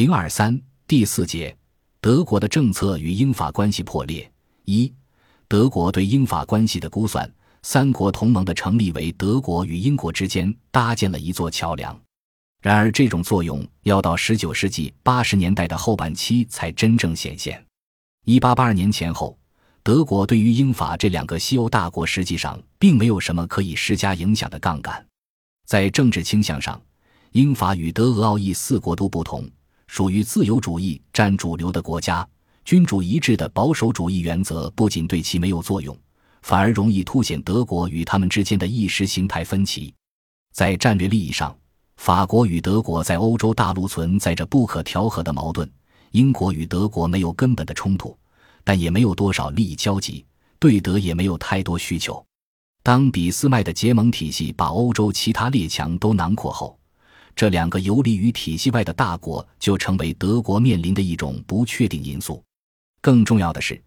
零二三第四节，德国的政策与英法关系破裂。一、德国对英法关系的估算。三国同盟的成立为德国与英国之间搭建了一座桥梁。然而，这种作用要到十九世纪八十年代的后半期才真正显现。一八八二年前后，德国对于英法这两个西欧大国实际上并没有什么可以施加影响的杠杆。在政治倾向上，英法与德俄奥意四国都不同。属于自由主义占主流的国家，君主一致的保守主义原则不仅对其没有作用，反而容易凸显德国与他们之间的意识形态分歧。在战略利益上，法国与德国在欧洲大陆存在着不可调和的矛盾；英国与德国没有根本的冲突，但也没有多少利益交集，对德也没有太多需求。当俾斯麦的结盟体系把欧洲其他列强都囊括后，这两个游离于体系外的大国就成为德国面临的一种不确定因素。更重要的是，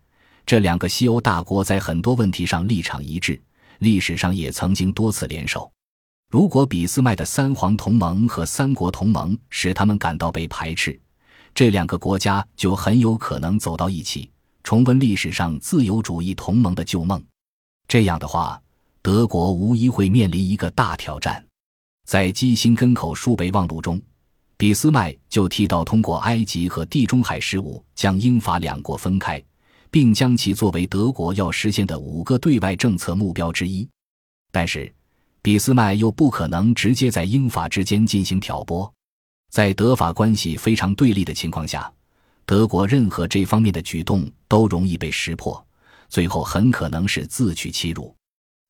这两个西欧大国在很多问题上立场一致，历史上也曾经多次联手。如果俾斯麦的三皇同盟和三国同盟使他们感到被排斥，这两个国家就很有可能走到一起，重温历史上自由主义同盟的旧梦。这样的话，德国无疑会面临一个大挑战。在基辛根口数备忘录中，俾斯麦就提到通过埃及和地中海事务将英法两国分开，并将其作为德国要实现的五个对外政策目标之一。但是，俾斯麦又不可能直接在英法之间进行挑拨。在德法关系非常对立的情况下，德国任何这方面的举动都容易被识破，最后很可能是自取其辱。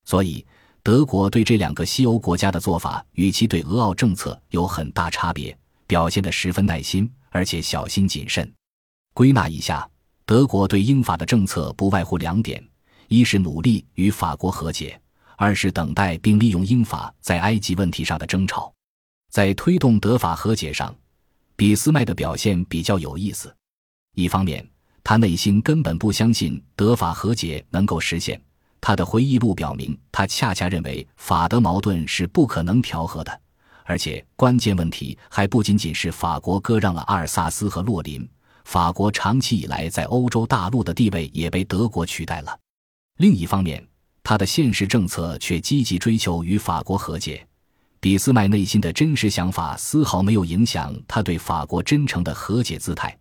所以。德国对这两个西欧国家的做法与其对俄奥政策有很大差别，表现得十分耐心，而且小心谨慎。归纳一下，德国对英法的政策不外乎两点：一是努力与法国和解，二是等待并利用英法在埃及问题上的争吵。在推动德法和解上，俾斯麦的表现比较有意思。一方面，他内心根本不相信德法和解能够实现。他的回忆录表明，他恰恰认为法德矛盾是不可能调和的，而且关键问题还不仅仅是法国割让了阿尔萨斯和洛林，法国长期以来在欧洲大陆的地位也被德国取代了。另一方面，他的现实政策却积极追求与法国和解。俾斯麦内心的真实想法丝毫没有影响他对法国真诚的和解姿态，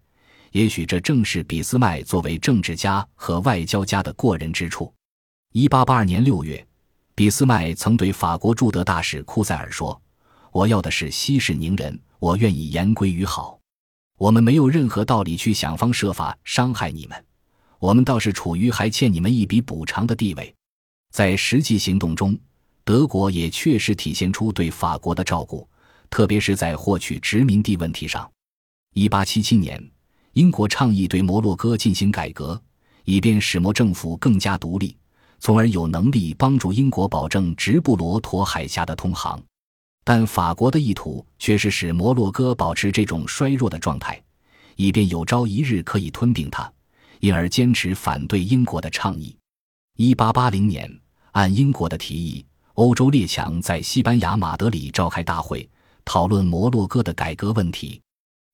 也许这正是俾斯麦作为政治家和外交家的过人之处。一八八二年六月，俾斯麦曾对法国驻德大使库塞尔说：“我要的是息事宁人，我愿意言归于好。我们没有任何道理去想方设法伤害你们，我们倒是处于还欠你们一笔补偿的地位。”在实际行动中，德国也确实体现出对法国的照顾，特别是在获取殖民地问题上。一八七七年，英国倡议对摩洛哥进行改革，以便使摩政府更加独立。从而有能力帮助英国保证直布罗陀海峡的通航，但法国的意图却是使摩洛哥保持这种衰弱的状态，以便有朝一日可以吞并它，因而坚持反对英国的倡议。一八八零年，按英国的提议，欧洲列强在西班牙马德里召开大会，讨论摩洛哥的改革问题。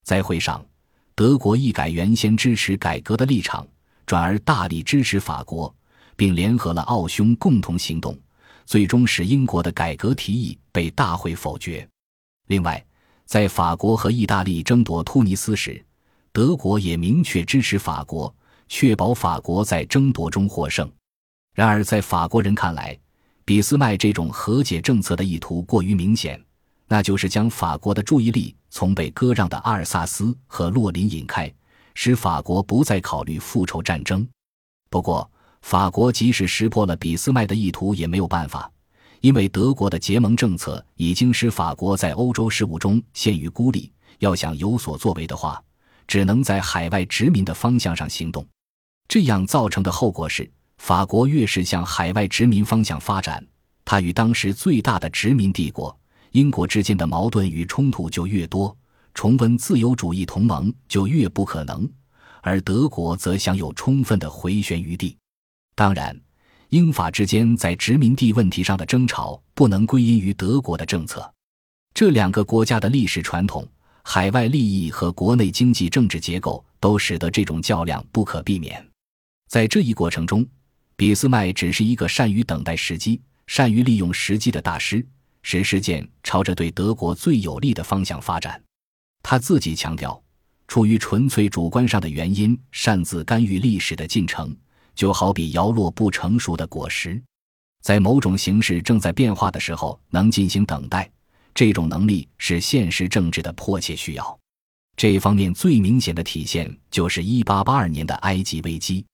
在会上，德国一改原先支持改革的立场，转而大力支持法国。并联合了奥匈共同行动，最终使英国的改革提议被大会否决。另外，在法国和意大利争夺突尼斯时，德国也明确支持法国，确保法国在争夺中获胜。然而，在法国人看来，俾斯麦这种和解政策的意图过于明显，那就是将法国的注意力从被割让的阿尔萨斯和洛林引开，使法国不再考虑复仇战争。不过，法国即使识破了俾斯麦的意图也没有办法，因为德国的结盟政策已经使法国在欧洲事务中陷于孤立。要想有所作为的话，只能在海外殖民的方向上行动。这样造成的后果是，法国越是向海外殖民方向发展，它与当时最大的殖民帝国英国之间的矛盾与冲突就越多，重温自由主义同盟就越不可能，而德国则享有充分的回旋余地。当然，英法之间在殖民地问题上的争吵不能归因于德国的政策。这两个国家的历史传统、海外利益和国内经济政治结构都使得这种较量不可避免。在这一过程中，俾斯麦只是一个善于等待时机、善于利用时机的大师，使事件朝着对德国最有利的方向发展。他自己强调，出于纯粹主观上的原因擅自干预历史的进程，就好比摇落不成熟的果实，在某种形势正在变化的时候能进行等待。这种能力是现实政治的迫切需要。这方面最明显的体现就是1882年的埃及危机。